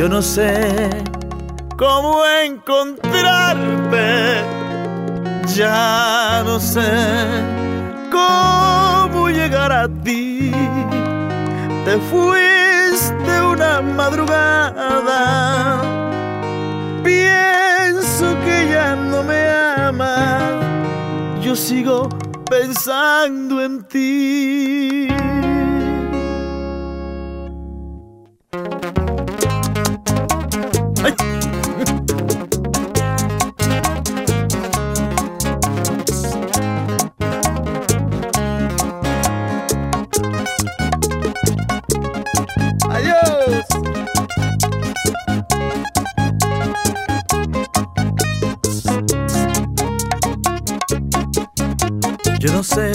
Yo no sé cómo encontrarte, ya no sé cómo llegar a ti. Te fuiste una madrugada, pienso que ya no me amas, yo sigo pensando en ti. Yo no sé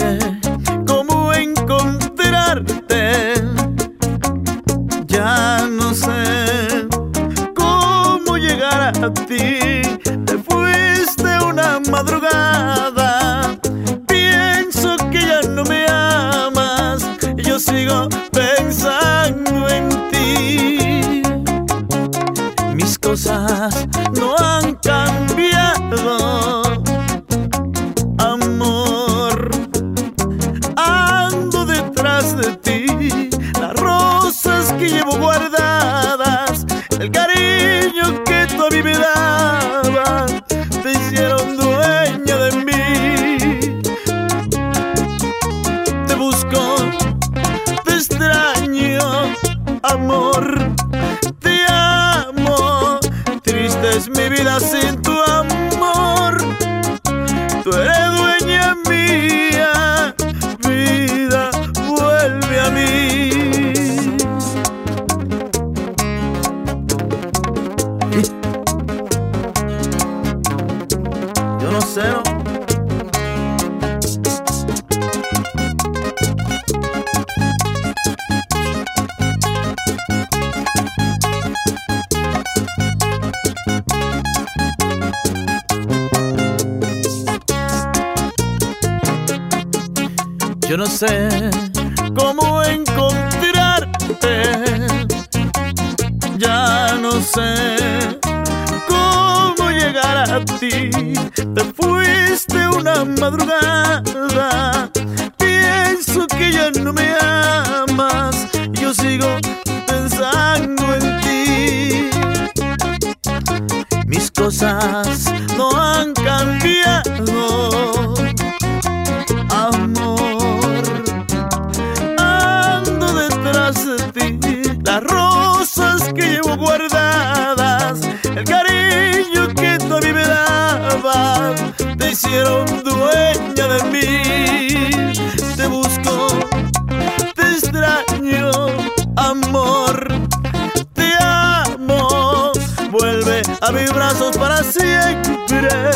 cómo encontrarte. Ya no sé cómo llegar a ti. Te fuiste una madrugada. Pienso que ya no me amas. Yo sigo pensando en ti. Mis cosas no han cambiado guardadas, el cariño que tú a Yo no sé, cómo encontrarte. Ya no sé Te fuiste una madrugada. Pienso que ya no me amas. Yo sigo pensando en ti. Mis cosas no han cambiado amor. Ando detrás de ti, las rosas que llevo guardadas a mis brazos para siempre.